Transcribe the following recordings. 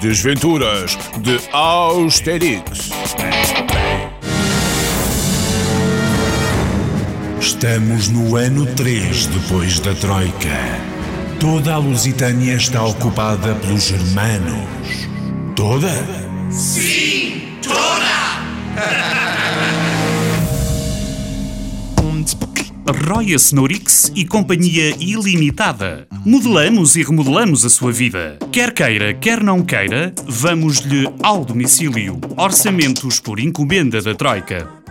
Desventuras de Austerix. Estamos no ano 3 depois da Troika. Toda a Lusitânia está ocupada pelos germanos. Toda? Roya Snorix e Companhia Ilimitada. Modelamos e remodelamos a sua vida. Quer queira, quer não queira, vamos-lhe ao domicílio. Orçamentos por encomenda da Troika.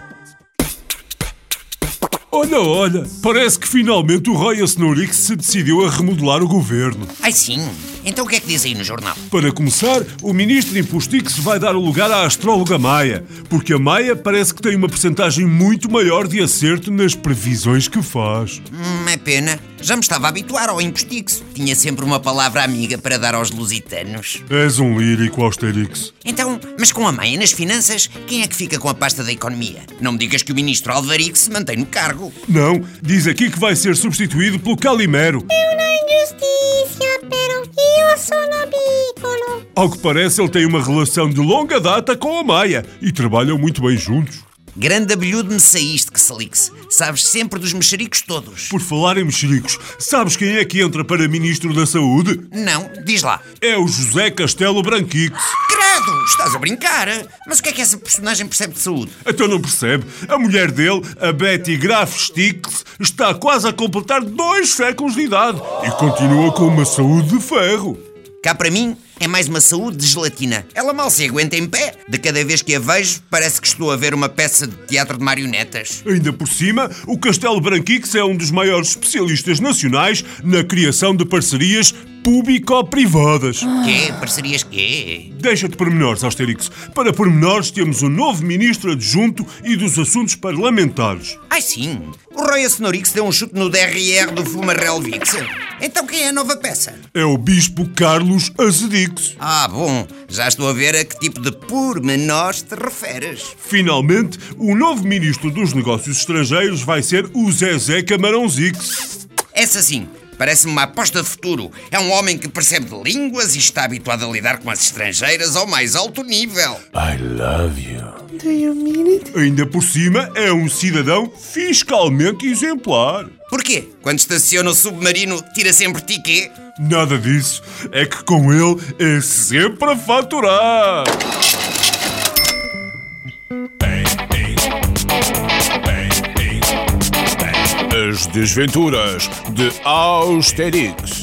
Olha, olha, parece que finalmente o Roy Snorix se decidiu a remodelar o governo. Ai sim? Então o que é que diz aí no jornal? Para começar, o ministro Impostix vai dar o lugar à astróloga Maia, porque a Maia parece que tem uma percentagem muito maior de acerto nas previsões que faz. Hum, é pena. Já me estava a habituar ao Impostix. Tinha sempre uma palavra amiga para dar aos lusitanos. És um lírico, Austerix. Então, mas com a Maia nas finanças, quem é que fica com a pasta da economia? Não me digas que o ministro Alvaric se mantém no cargo. Não, diz aqui que vai ser substituído pelo Calimero. una injusticia, pero io sono piccolo. Ao que parece, ele tem uma relação de longa data com a Maia e trabalham muito bem juntos. Grande abelhudo me saíste, que salix. Sabes sempre dos mexericos todos. Por falar em mexericos, sabes quem é que entra para Ministro da Saúde? Não, diz lá. É o José Castelo Branquix. Credo, estás a brincar? Mas o que é que essa personagem percebe de saúde? Então não percebe? A mulher dele, a Betty Graf Stix, está quase a completar dois séculos de idade e continua com uma saúde de ferro. Cá para mim é mais uma saúde de gelatina. Ela mal se aguenta em pé. De cada vez que a vejo, parece que estou a ver uma peça de teatro de marionetas. Ainda por cima, o Castelo Branquix é um dos maiores especialistas nacionais na criação de parcerias público-privadas. Quê? Parcerias quê? Deixa-te pormenores, Austerix. Para pormenores, temos o novo ministro adjunto e dos assuntos parlamentares. Ai sim, o Roy Snorix deu um chute no DRR do Fumarel Vix. Então quem é a nova peça? É o Bispo Carlos Azedix. Ah, bom, já estou a ver a que tipo de pormenores te referes. Finalmente, o novo ministro dos Negócios Estrangeiros vai ser o Zezé Camarãozix. Essa sim, parece-me uma aposta de futuro. É um homem que percebe de línguas e está habituado a lidar com as estrangeiras ao mais alto nível. I love you. Do you mean it? Ainda por cima, é um cidadão fiscalmente exemplar. Porquê? Quando estaciona o submarino, tira sempre tiquê? Nada disso. É que com ele é sempre a faturar. As Desventuras de Austerix.